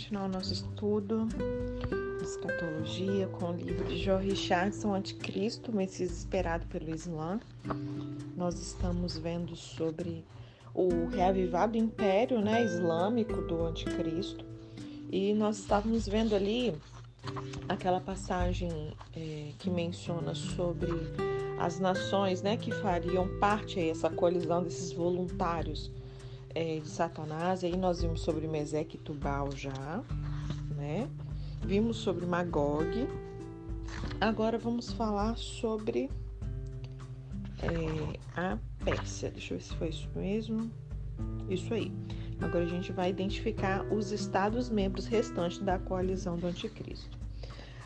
continuar o nosso estudo de escatologia com o livro de John Richardson, Anticristo, Messias esperado pelo Islã. Nós estamos vendo sobre o reavivado império né, islâmico do Anticristo e nós estávamos vendo ali aquela passagem é, que menciona sobre as nações né, que fariam parte aí, essa colisão desses voluntários é, de Satanás. Aí nós vimos sobre Meseque e Tubal já, né? Vimos sobre Magog. Agora vamos falar sobre é, a Pérsia. Deixa eu ver se foi isso mesmo. Isso aí. Agora a gente vai identificar os estados-membros restantes da coalizão do anticristo.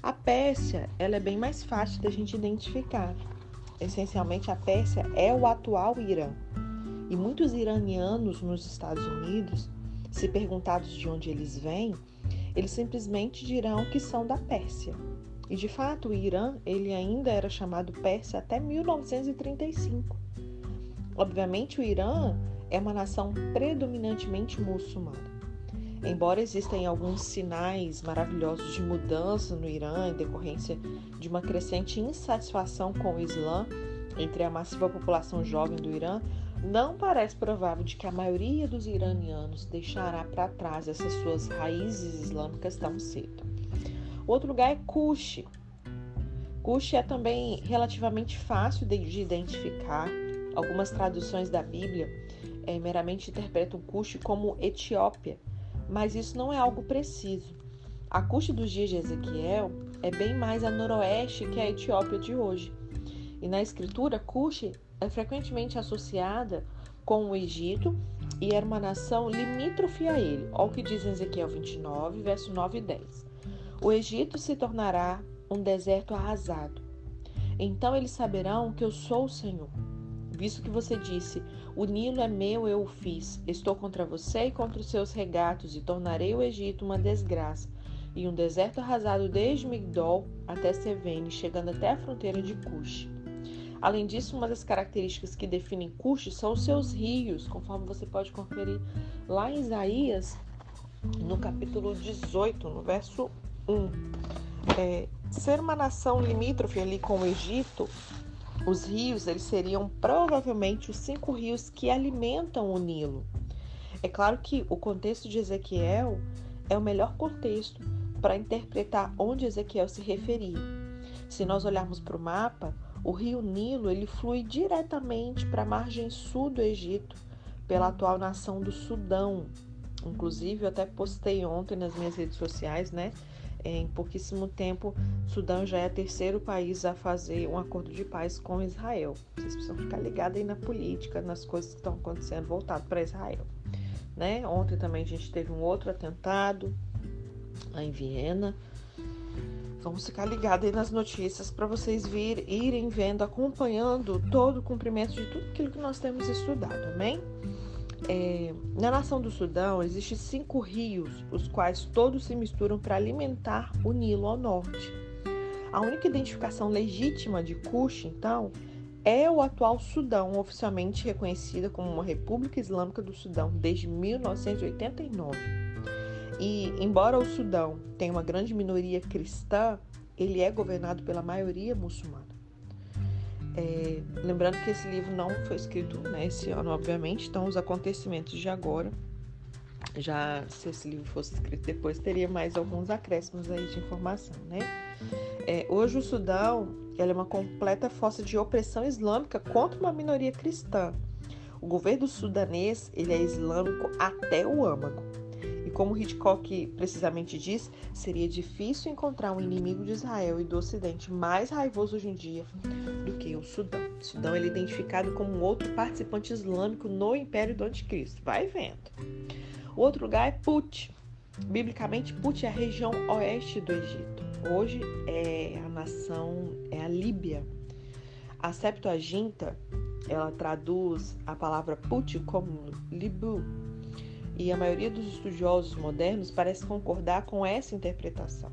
A Pérsia, ela é bem mais fácil da gente identificar. Essencialmente, a Pérsia é o atual Irã. E muitos iranianos nos Estados Unidos, se perguntados de onde eles vêm, eles simplesmente dirão que são da Pérsia. E de fato, o Irã, ele ainda era chamado Pérsia até 1935. Obviamente, o Irã é uma nação predominantemente muçulmana. Embora existem alguns sinais maravilhosos de mudança no Irã em decorrência de uma crescente insatisfação com o Islã entre a massiva população jovem do Irã, não parece provável de que a maioria dos iranianos deixará para trás essas suas raízes islâmicas tão cedo. Outro lugar é Kush. Kush é também relativamente fácil de identificar. Algumas traduções da Bíblia é, meramente interpretam Kush como Etiópia, mas isso não é algo preciso. A Kush dos dias de Ezequiel é bem mais a noroeste que a Etiópia de hoje. E na escritura, Cush é frequentemente associada com o Egito e era uma nação limítrofe a ele. Olha o que diz Ezequiel 29, verso 9 e 10. O Egito se tornará um deserto arrasado. Então eles saberão que eu sou o Senhor. Visto que você disse: O Nilo é meu, eu o fiz. Estou contra você e contra os seus regatos, e tornarei o Egito uma desgraça, e um deserto arrasado desde Migdol até Sevene, chegando até a fronteira de Cush. Além disso, uma das características que definem Cush são os seus rios, conforme você pode conferir lá em Isaías, no capítulo 18, no verso 1. É, ser uma nação limítrofe ali com o Egito, os rios eles seriam provavelmente os cinco rios que alimentam o Nilo. É claro que o contexto de Ezequiel é o melhor contexto para interpretar onde Ezequiel se referia. Se nós olharmos para o mapa, o rio Nilo ele flui diretamente para a margem sul do Egito, pela atual nação do Sudão. Inclusive, eu até postei ontem nas minhas redes sociais, né? Em pouquíssimo tempo, Sudão já é o terceiro país a fazer um acordo de paz com Israel. Vocês precisam ficar ligados aí na política, nas coisas que estão acontecendo voltado para Israel. Né? Ontem também a gente teve um outro atentado lá em Viena, Vamos ficar ligados aí nas notícias para vocês vir, irem vendo, acompanhando todo o cumprimento de tudo aquilo que nós temos estudado, amém? É, na nação do Sudão existem cinco rios, os quais todos se misturam para alimentar o Nilo ao norte. A única identificação legítima de Kush, então, é o atual Sudão, oficialmente reconhecida como uma República Islâmica do Sudão desde 1989. E, embora o Sudão tenha uma grande minoria cristã, ele é governado pela maioria muçulmana. É, lembrando que esse livro não foi escrito né, esse ano, obviamente, então os acontecimentos de agora, já se esse livro fosse escrito depois, teria mais alguns acréscimos aí de informação, né? É, hoje o Sudão é uma completa força de opressão islâmica contra uma minoria cristã. O governo sudanês ele é islâmico até o âmago como Hitchcock precisamente diz, seria difícil encontrar um inimigo de Israel e do Ocidente mais raivoso hoje em dia do que o Sudão. O Sudão é identificado como um outro participante islâmico no Império do Anticristo. Vai vendo. O outro lugar é Put. Biblicamente, Put é a região oeste do Egito. Hoje é a nação, é a Líbia. A Septuaginta, ela traduz a palavra Put como Libu, e a maioria dos estudiosos modernos parece concordar com essa interpretação.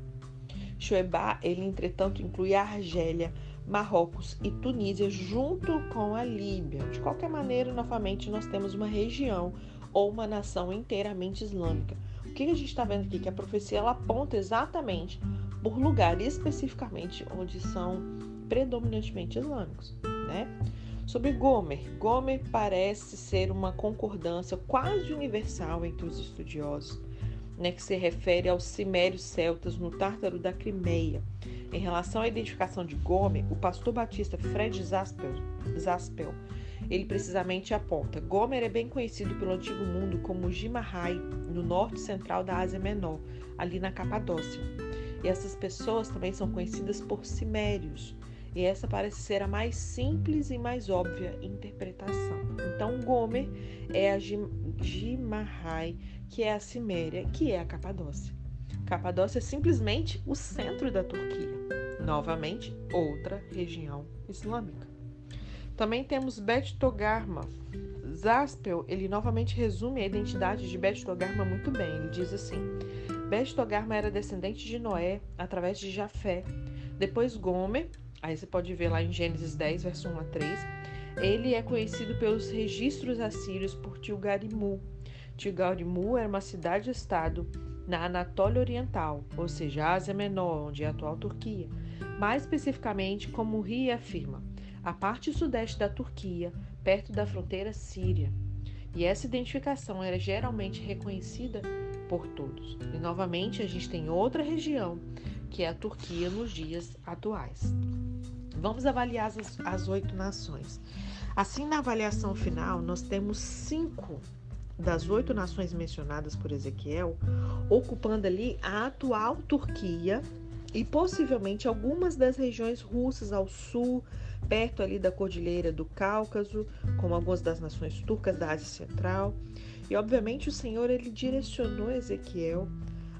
Shoebá, ele entretanto inclui a Argélia, Marrocos e Tunísia junto com a Líbia. De qualquer maneira, novamente nós temos uma região ou uma nação inteiramente islâmica, O que a gente está vendo aqui? Que a profecia ela aponta exatamente por lugar, especificamente onde são predominantemente islâmicos, né? Sobre Gomer, Gomer parece ser uma concordância quase universal entre os estudiosos, né, que se refere aos cimérios celtas no Tártaro da Crimeia. Em relação à identificação de Gomer, o pastor batista Fred Zaspel, Zaspel ele precisamente aponta: Gomer é bem conhecido pelo antigo mundo como Gimahai, no norte central da Ásia Menor, ali na Capadócia. E essas pessoas também são conhecidas por cimérios, e essa parece ser a mais simples e mais óbvia interpretação. Então, Gomer é a Gimahai, que é a Ciméria, que é a Capadócia. Capadócia é simplesmente o centro da Turquia. Novamente, outra região islâmica. Também temos Bet Togarma. Zaspel, ele novamente resume a identidade de Bet Togarma muito bem. Ele diz assim: Bet Togarma era descendente de Noé através de Jafé. Depois Gomer, Aí você pode ver lá em Gênesis 10, verso 1 a 3. Ele é conhecido pelos registros assírios por Tilgarimu. Tilgarimu era uma cidade-estado na Anatólia Oriental, ou seja, Ásia Menor, onde é a atual Turquia. Mais especificamente, como Ri afirma, a parte sudeste da Turquia, perto da fronteira síria. E essa identificação era geralmente reconhecida por todos. E novamente a gente tem outra região, que é a Turquia nos dias atuais. Vamos avaliar as, as oito nações. Assim, na avaliação final, nós temos cinco das oito nações mencionadas por Ezequiel ocupando ali a atual Turquia e possivelmente algumas das regiões russas ao sul, perto ali da Cordilheira do Cáucaso, como algumas das nações turcas da Ásia Central. E obviamente o Senhor ele direcionou Ezequiel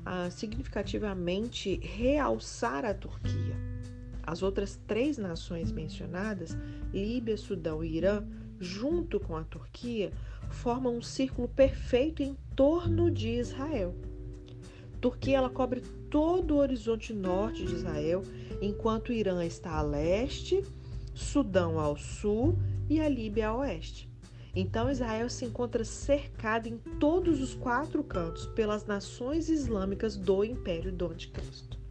a significativamente realçar a Turquia as outras três nações mencionadas, Líbia, Sudão e Irã, junto com a Turquia, formam um círculo perfeito em torno de Israel. Turquia ela cobre todo o horizonte norte de Israel, enquanto Irã está a leste, Sudão ao sul e a Líbia a oeste. Então Israel se encontra cercado em todos os quatro cantos pelas nações islâmicas do Império do Anticristo.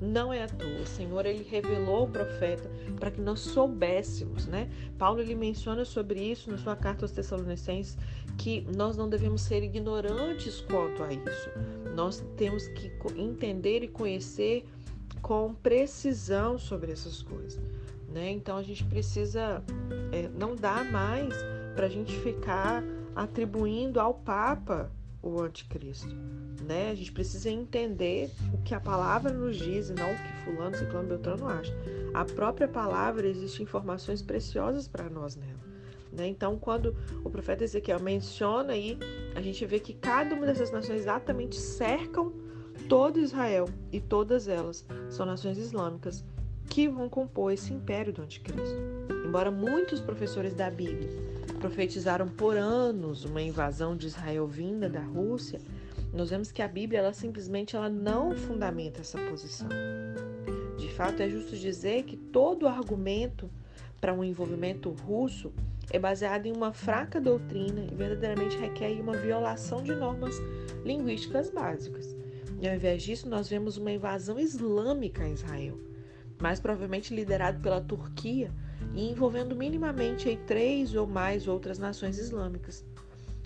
Não é à toa. O Senhor ele revelou o profeta para que nós soubéssemos, né? Paulo ele menciona sobre isso na sua carta aos Tessalonicenses que nós não devemos ser ignorantes quanto a isso. Nós temos que entender e conhecer com precisão sobre essas coisas, né? Então a gente precisa é, não dá mais para a gente ficar atribuindo ao Papa o anticristo, né? A gente precisa entender o que a palavra nos diz e não o que fulano, ciclano, beltrano acha. A própria palavra existe informações preciosas para nós nela. Né? Então, quando o profeta Ezequiel menciona aí, a gente vê que cada uma dessas nações exatamente cercam todo Israel e todas elas são nações islâmicas que vão compor esse império do anticristo. Embora muitos professores da Bíblia profetizaram por anos uma invasão de Israel vinda da Rússia, nós vemos que a Bíblia ela simplesmente ela não fundamenta essa posição. De fato, é justo dizer que todo argumento para um envolvimento russo é baseado em uma fraca doutrina e verdadeiramente requer uma violação de normas linguísticas básicas. E ao invés disso, nós vemos uma invasão islâmica a Israel, mais provavelmente liderado pela Turquia, e envolvendo minimamente aí três ou mais outras nações islâmicas.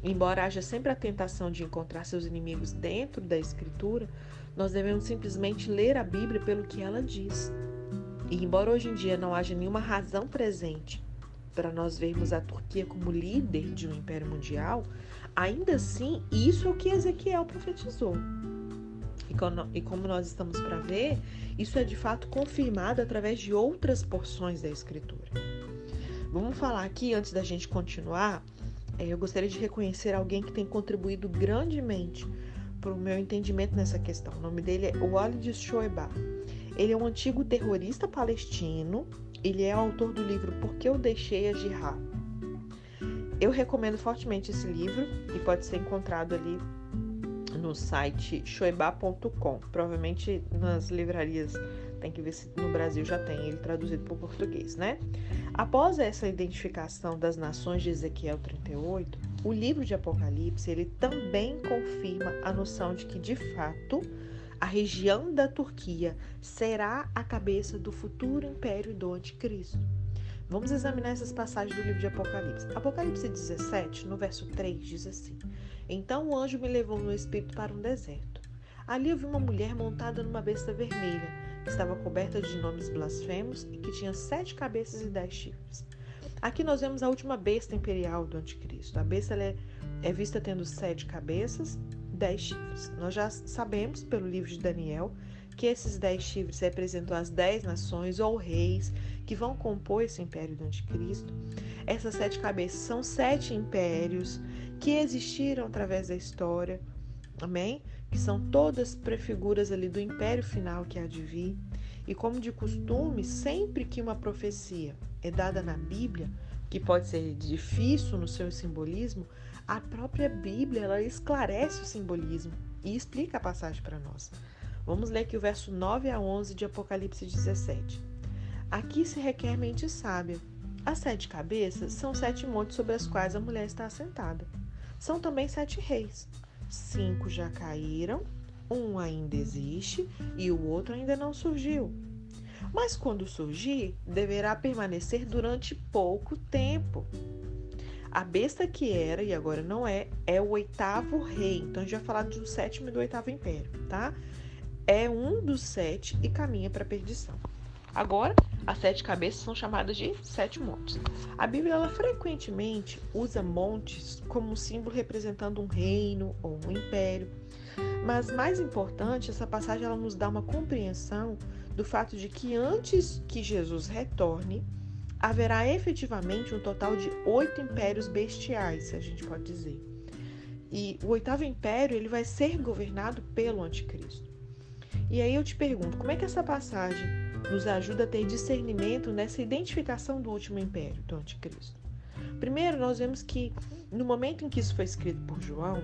Embora haja sempre a tentação de encontrar seus inimigos dentro da Escritura, nós devemos simplesmente ler a Bíblia pelo que ela diz. E embora hoje em dia não haja nenhuma razão presente para nós vermos a Turquia como líder de um império mundial, ainda assim isso é o que Ezequiel profetizou. E como nós estamos para ver, isso é de fato confirmado através de outras porções da Escritura. Vamos falar aqui, antes da gente continuar, é, eu gostaria de reconhecer alguém que tem contribuído grandemente para o meu entendimento nessa questão. O nome dele é Walid Shoeba. Ele é um antigo terrorista palestino. Ele é autor do livro Por que eu deixei a Jihad. Eu recomendo fortemente esse livro e pode ser encontrado ali no site shoeba.com. Provavelmente nas livrarias tem que ver se no Brasil já tem ele traduzido para o português, né? Após essa identificação das nações de Ezequiel 38, o livro de Apocalipse ele também confirma a noção de que, de fato, a região da Turquia será a cabeça do futuro império do Anticristo. Vamos examinar essas passagens do livro de Apocalipse. Apocalipse 17, no verso 3, diz assim: Então o anjo me levou no espírito para um deserto. Ali eu vi uma mulher montada numa besta vermelha, que estava coberta de nomes blasfemos e que tinha sete cabeças e dez chifres. Aqui nós vemos a última besta imperial do anticristo. A besta é, é vista tendo sete cabeças, dez chifres. Nós já sabemos pelo livro de Daniel que esses dez chifres representam as dez nações ou reis que vão compor esse império do anticristo. Essas sete cabeças são sete impérios que existiram através da história, amém? Que são todas prefiguras ali do império final que há de vir. E como de costume, sempre que uma profecia é dada na Bíblia, que pode ser difícil no seu simbolismo, a própria Bíblia ela esclarece o simbolismo e explica a passagem para nós. Vamos ler aqui o verso 9 a 11 de Apocalipse 17. Aqui se requer mente sábia. As sete cabeças são sete montes sobre as quais a mulher está assentada. São também sete reis. Cinco já caíram, um ainda existe e o outro ainda não surgiu. Mas quando surgir, deverá permanecer durante pouco tempo. A besta que era e agora não é, é o oitavo rei. Então a gente vai falar do sétimo e do oitavo império, tá? É um dos sete e caminha para a perdição. Agora, as sete cabeças são chamadas de sete montes. A Bíblia ela frequentemente usa montes como símbolo representando um reino ou um império. Mas mais importante, essa passagem ela nos dá uma compreensão do fato de que antes que Jesus retorne, haverá efetivamente um total de oito impérios bestiais, se a gente pode dizer. E o oitavo império ele vai ser governado pelo anticristo. E aí eu te pergunto, como é que essa passagem nos ajuda a ter discernimento nessa identificação do último império, do anticristo? Primeiro, nós vemos que no momento em que isso foi escrito por João,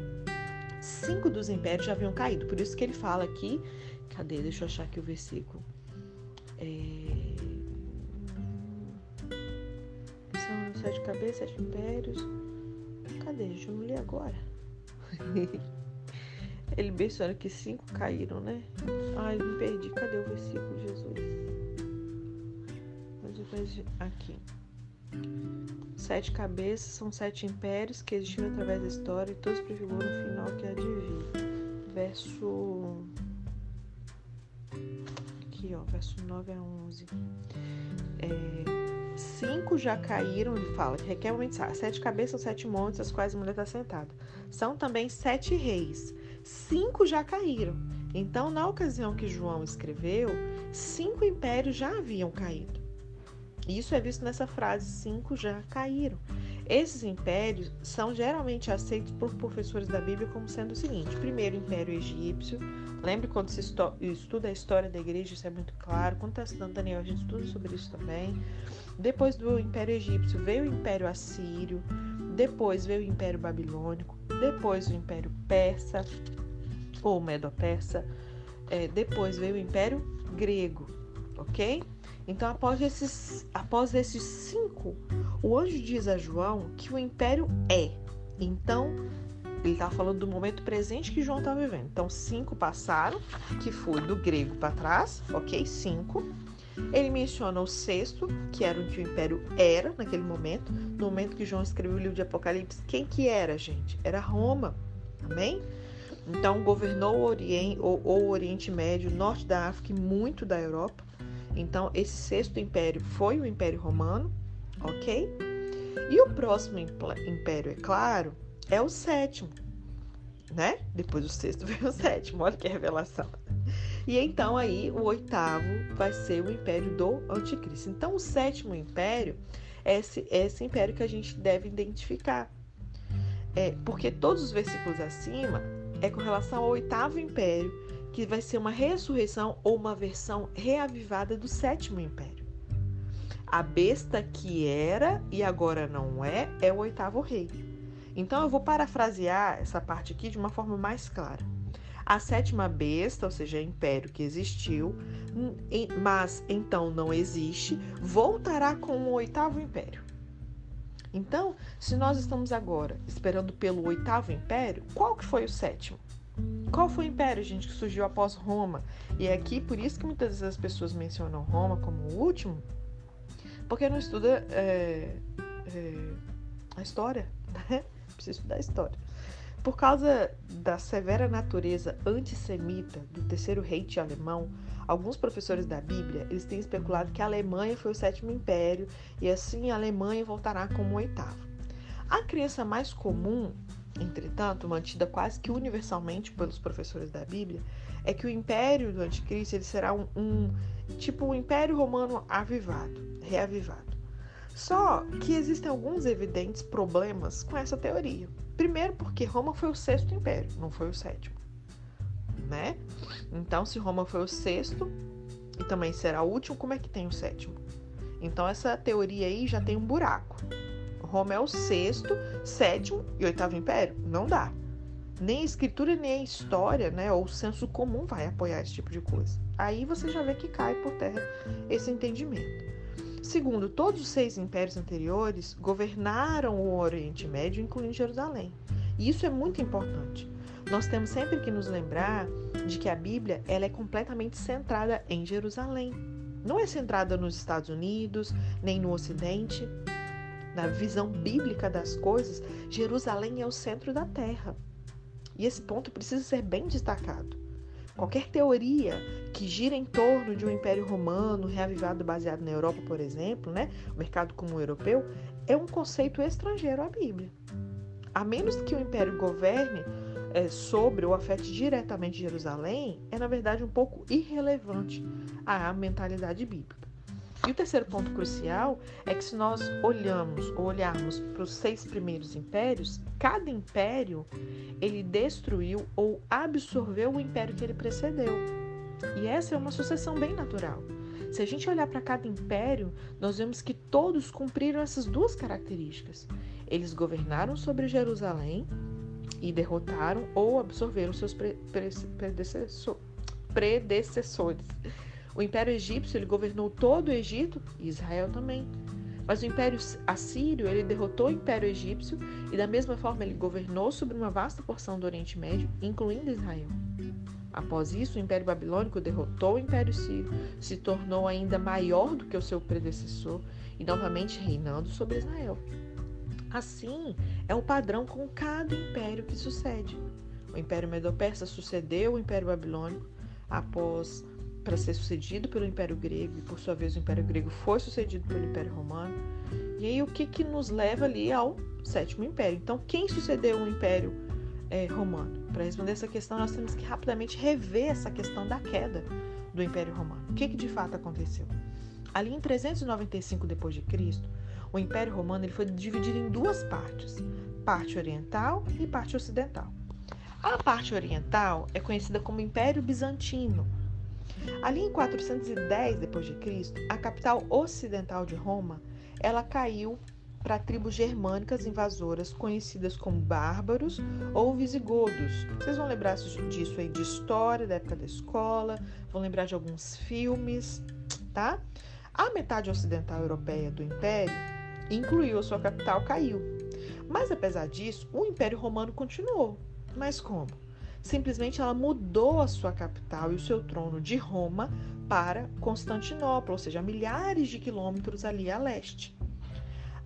cinco dos impérios já haviam caído. Por isso que ele fala aqui, cadê? Deixa eu achar aqui o versículo. É... São sete cabeças, sete impérios. Cadê? Deixa eu ler agora. Ele menciona que cinco caíram, né? Ai, me perdi. Cadê o versículo, Jesus? Aqui. Sete cabeças são sete impérios que existiram através da história e todos prefiguram o final que há de vir. Verso. Aqui, ó, verso 9 a 11. É, cinco já caíram, ele fala, que requer mensagem. Sete cabeças são sete montes, as quais a mulher está sentada. São também sete reis cinco já caíram. Então, na ocasião que João escreveu, cinco impérios já haviam caído. Isso é visto nessa frase: cinco já caíram. Esses impérios são geralmente aceitos por professores da Bíblia como sendo o seguinte: primeiro, Império Egípcio. Lembre quando se estuda a história da igreja, isso é muito claro. Quando está estudando Daniel, a gente estuda sobre isso também. Depois do Império Egípcio veio o Império Assírio, depois veio o Império Babilônico, depois o Império Persa, ou Medo-Persa, é, depois veio o Império Grego, ok? Então, após esses, após esses cinco, o anjo diz a João que o império é. Então, ele está falando do momento presente que João está vivendo. Então, cinco passaram, que foi do grego para trás, ok? Cinco. Ele menciona o sexto, que era o que o império era naquele momento. No momento que João escreveu o livro de Apocalipse, quem que era, gente? Era Roma. Amém? Então, governou o Oriente, ou, o Oriente Médio, norte da África e muito da Europa. Então, esse sexto império foi o Império Romano, ok? E o próximo império, é claro, é o sétimo, né? Depois do sexto veio o sétimo, olha que revelação. E então aí o oitavo vai ser o império do anticristo. Então o sétimo império é esse, é esse império que a gente deve identificar. É, porque todos os versículos acima é com relação ao oitavo império, que vai ser uma ressurreição ou uma versão reavivada do sétimo império. A besta que era e agora não é, é o oitavo rei. Então eu vou parafrasear essa parte aqui de uma forma mais clara. A sétima besta, ou seja, império que existiu, mas então não existe, voltará com o oitavo império. Então, se nós estamos agora esperando pelo oitavo império, qual que foi o sétimo? Qual foi o império, gente, que surgiu após Roma? E é aqui por isso que muitas vezes as pessoas mencionam Roma como o último, porque não estuda é, é, a história, né? Precisa estudar a história. Por causa da severa natureza antissemita do terceiro reich alemão, alguns professores da Bíblia eles têm especulado que a Alemanha foi o sétimo império e assim a Alemanha voltará como o oitavo. A crença mais comum entretanto, mantida quase que universalmente pelos professores da Bíblia, é que o império do anticristo ele será um, um tipo um império romano avivado, reavivado. Só que existem alguns evidentes problemas com essa teoria. Primeiro, porque Roma foi o sexto império, não foi o sétimo, né? Então, se Roma foi o sexto e também será o último, como é que tem o sétimo? Então, essa teoria aí já tem um buraco. Roma é o sexto, sétimo e oitavo império? Não dá. Nem a escritura, nem a história, né, ou o senso comum vai apoiar esse tipo de coisa. Aí você já vê que cai por terra esse entendimento. Segundo, todos os seis impérios anteriores governaram o Oriente Médio, incluindo Jerusalém. E isso é muito importante. Nós temos sempre que nos lembrar de que a Bíblia ela é completamente centrada em Jerusalém. Não é centrada nos Estados Unidos, nem no Ocidente na visão bíblica das coisas, Jerusalém é o centro da terra. E esse ponto precisa ser bem destacado. Qualquer teoria que gira em torno de um império romano reavivado baseado na Europa, por exemplo, né, o mercado comum europeu, é um conceito estrangeiro à Bíblia. A menos que o império governe é, sobre ou afete diretamente Jerusalém, é na verdade um pouco irrelevante à mentalidade bíblica. E o terceiro ponto crucial é que se nós olhamos ou olharmos para os seis primeiros impérios, cada império ele destruiu ou absorveu o império que ele precedeu. E essa é uma sucessão bem natural. Se a gente olhar para cada império, nós vemos que todos cumpriram essas duas características. Eles governaram sobre Jerusalém e derrotaram ou absorveram seus predecessores. O Império Egípcio ele governou todo o Egito e Israel também. Mas o Império Assírio ele derrotou o Império Egípcio e da mesma forma ele governou sobre uma vasta porção do Oriente Médio, incluindo Israel. Após isso, o Império Babilônico derrotou o Império Sírio, se tornou ainda maior do que o seu predecessor e novamente reinando sobre Israel. Assim, é o padrão com cada império que sucede. O Império Medo-Persa sucedeu o Império Babilônico após para ser sucedido pelo Império Grego e por sua vez o Império Grego foi sucedido pelo Império Romano. E aí o que que nos leva ali ao sétimo Império? Então quem sucedeu o Império é, Romano? Para responder essa questão nós temos que rapidamente rever essa questão da queda do Império Romano. O que que de fato aconteceu? Ali em 395 depois de Cristo, o Império Romano ele foi dividido em duas partes, parte oriental e parte ocidental. A parte oriental é conhecida como Império Bizantino Ali em 410 d.C., a capital ocidental de Roma, ela caiu para tribos germânicas invasoras conhecidas como bárbaros ou visigodos. Vocês vão lembrar disso aí de história, da época da escola, vão lembrar de alguns filmes, tá? A metade ocidental europeia do império, incluiu a sua capital, caiu. Mas apesar disso, o Império Romano continuou. Mas como? Simplesmente ela mudou a sua capital e o seu trono de Roma para Constantinopla, ou seja, milhares de quilômetros ali a leste.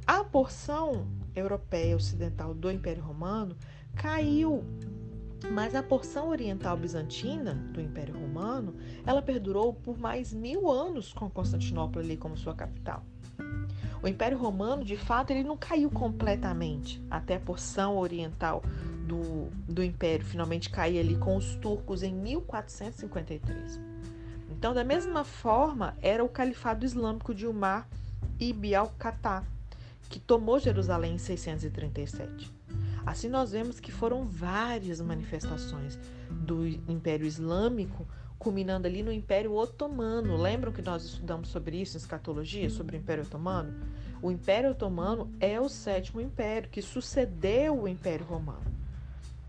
A porção europeia ocidental do Império Romano caiu, mas a porção oriental bizantina do Império Romano ela perdurou por mais mil anos com Constantinopla ali como sua capital. O Império Romano, de fato, ele não caiu completamente até a porção oriental do, do Império finalmente cair ali com os turcos em 1453. Então, da mesma forma, era o Califado Islâmico de Umar ibn al-Khattab, que tomou Jerusalém em 637. Assim, nós vemos que foram várias manifestações do Império Islâmico, culminando ali no Império Otomano. Lembram que nós estudamos sobre isso em escatologia, sobre o Império Otomano? O Império Otomano é o sétimo império que sucedeu o Império Romano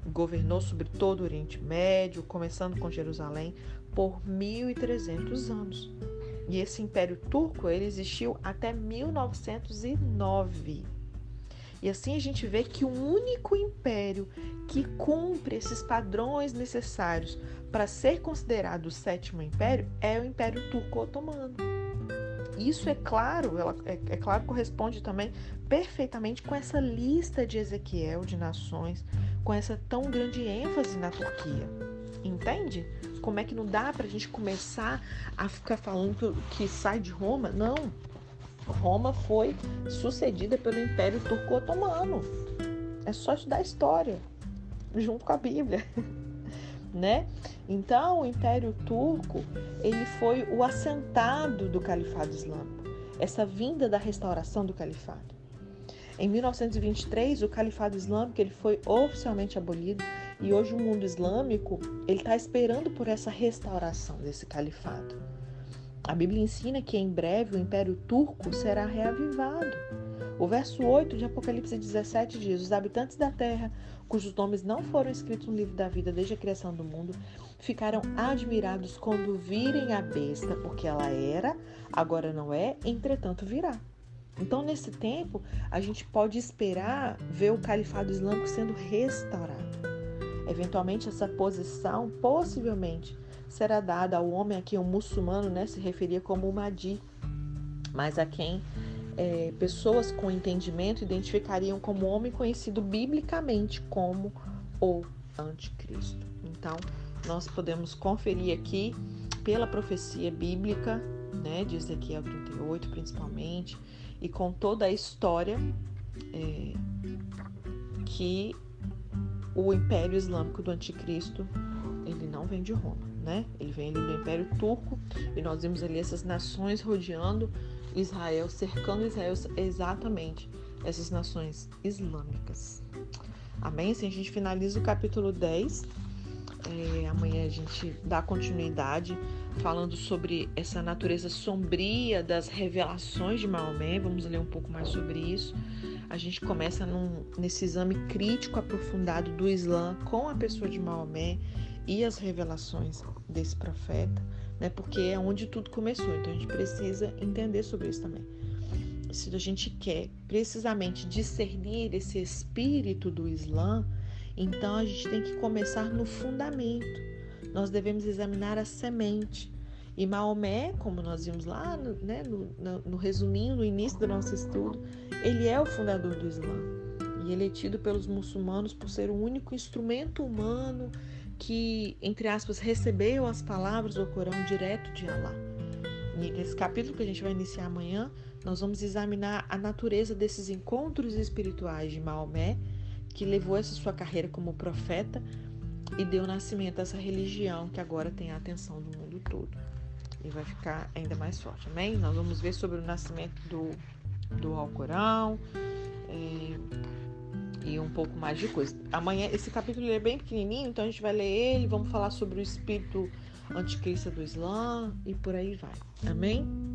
governou sobre todo o Oriente Médio, começando com Jerusalém, por 1.300 anos. E esse Império Turco ele existiu até 1909. E assim a gente vê que o único império que cumpre esses padrões necessários para ser considerado o sétimo império é o Império Turco-Otomano. Isso é claro, ela, é, é claro, corresponde também perfeitamente com essa lista de Ezequiel de nações, com essa tão grande ênfase na Turquia. Entende? Como é que não dá para a gente começar a ficar falando que, sai de Roma? Não. Roma foi sucedida pelo Império Turco-Otomano. É só estudar história, junto com a Bíblia. né? Então, o Império Turco, ele foi o assentado do Califado Islâmico, essa vinda da restauração do Califado. Em 1923, o Califado Islâmico ele foi oficialmente abolido e hoje o mundo islâmico ele está esperando por essa restauração desse califado. A Bíblia ensina que em breve o Império Turco será reavivado. O verso 8 de Apocalipse 17 diz: Os habitantes da terra, cujos nomes não foram escritos no livro da vida desde a criação do mundo, ficaram admirados quando virem a besta, porque ela era, agora não é, entretanto virá. Então, nesse tempo, a gente pode esperar ver o califado islâmico sendo restaurado. Eventualmente, essa posição, possivelmente, será dada ao homem a quem o muçulmano né, se referia como o Mahdi, mas a quem é, pessoas com entendimento identificariam como homem conhecido biblicamente como o anticristo. Então, nós podemos conferir aqui pela profecia bíblica, né, de Ezequiel 38 principalmente, e com toda a história é, que o Império Islâmico do Anticristo ele não vem de Roma né? Ele vem ali do Império Turco e nós vimos ali essas nações rodeando Israel, cercando Israel exatamente essas nações islâmicas. Amém? Assim a gente finaliza o capítulo 10. É, amanhã a gente dá continuidade falando sobre essa natureza sombria das revelações de Maomé. Vamos ler um pouco mais sobre isso. A gente começa num, nesse exame crítico aprofundado do Islã com a pessoa de Maomé e as revelações desse profeta, né? Porque é onde tudo começou. Então a gente precisa entender sobre isso também. Se a gente quer precisamente discernir esse espírito do Islã, então a gente tem que começar no fundamento. Nós devemos examinar a semente. E Maomé, como nós vimos lá no, né, no, no, no resuminho, no início do nosso estudo, ele é o fundador do Islã. E ele é tido pelos muçulmanos por ser o único instrumento humano que, entre aspas, recebeu as palavras do Corão direto de Alá. E nesse capítulo que a gente vai iniciar amanhã, nós vamos examinar a natureza desses encontros espirituais de Maomé, que levou essa sua carreira como profeta e deu nascimento a essa religião que agora tem a atenção do mundo todo. E vai ficar ainda mais forte, amém? Nós vamos ver sobre o nascimento do, do Alcorão, é, e um pouco mais de coisa. Amanhã, esse capítulo é bem pequenininho, então a gente vai ler ele, vamos falar sobre o espírito anticrista do Islã e por aí vai. Amém?